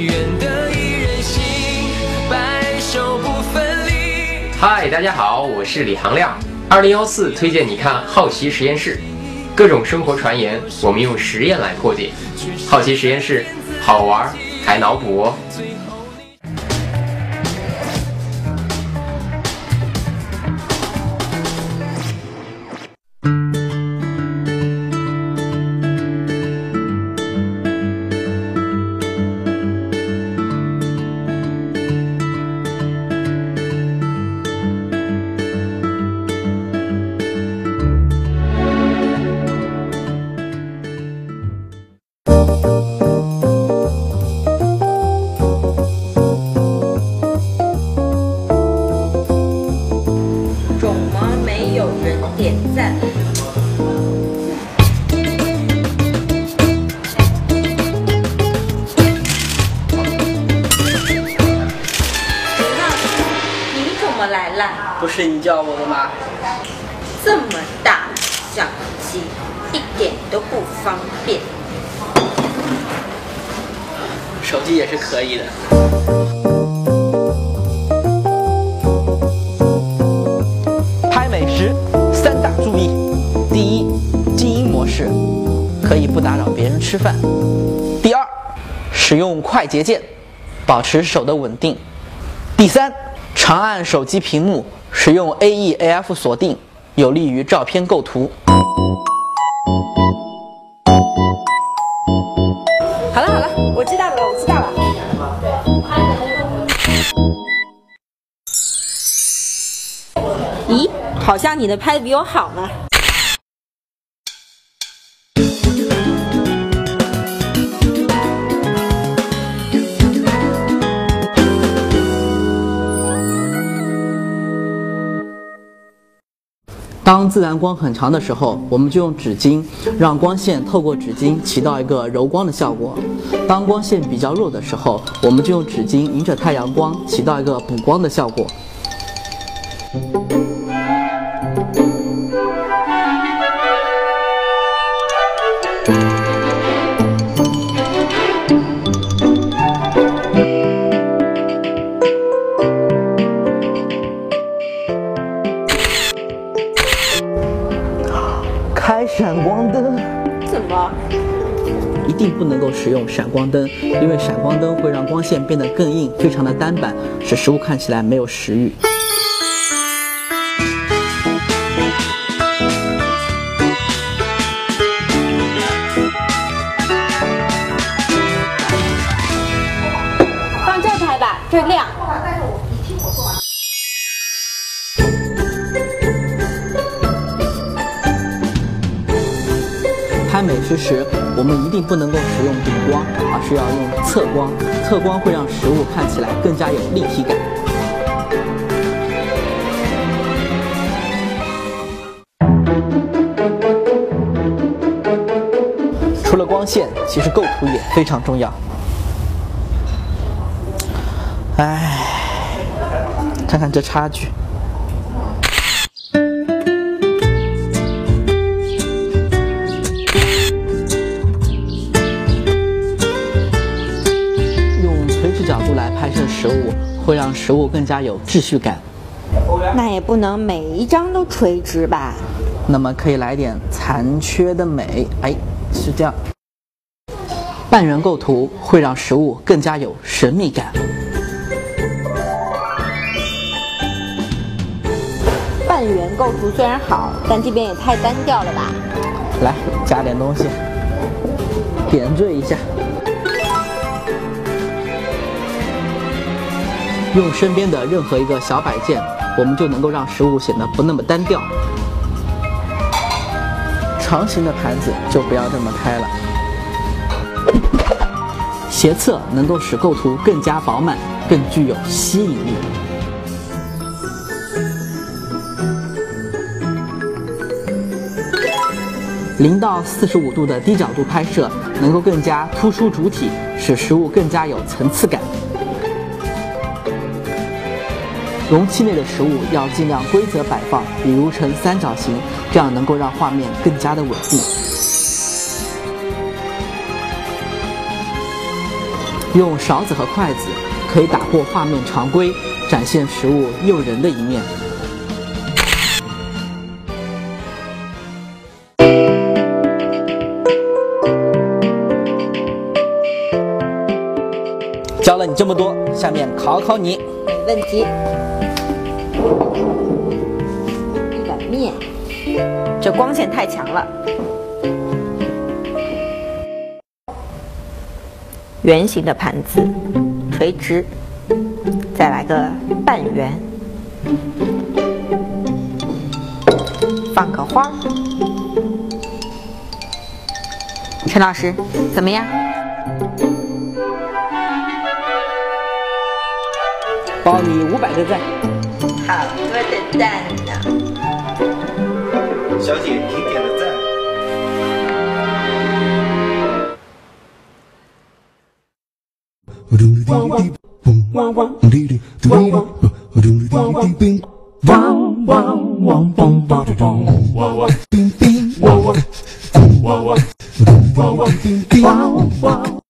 愿得一人心，白首不分离。嗨，大家好，我是李行亮。二零幺四推荐你看《好奇实验室》，各种生活传言，我们用实验来破解。好奇实验室，好玩还脑补哦。不是你叫我的吗？这么大相机，一点都不方便。手机也是可以的。拍美食三大注意：第一，静音模式，可以不打扰别人吃饭；第二，使用快捷键，保持手的稳定；第三，长按手机屏幕，使用 AE/AF 锁定，有利于照片构图。好了好了，我知道了，我知道了。咦，好像你的拍的比我好呢。当自然光很强的时候，我们就用纸巾让光线透过纸巾起到一个柔光的效果；当光线比较弱的时候，我们就用纸巾迎着太阳光起到一个补光的效果。使用闪光灯，因为闪光灯会让光线变得更硬，非常的单板，使食物看起来没有食欲。拍美食时，我们一定不能够使用顶光，而是要用侧光。侧光会让食物看起来更加有立体感。除了光线，其实构图也非常重要。唉，看看这差距。会让食物更加有秩序感。那也不能每一张都垂直吧？那么可以来点残缺的美，哎，是这样。半圆构图会让食物更加有神秘感。半圆构图虽然好，但这边也太单调了吧？来，加点东西，点缀一下。用身边的任何一个小摆件，我们就能够让食物显得不那么单调。长形的盘子就不要这么开了。斜侧能够使构图更加饱满，更具有吸引力。零到四十五度的低角度拍摄，能够更加突出主体，使食物更加有层次感。容器内的食物要尽量规则摆放，比如呈三角形，这样能够让画面更加的稳定。用勺子和筷子可以打破画面常规，展现食物诱人的一面。教了你这么多，下面考考你。没问题。一碗面，这光线太强了。圆形的盘子，垂直，再来个半圆，放个花。陈老师，怎么样？包你五百个赞。好多的蛋呢。小姐，您点的赞。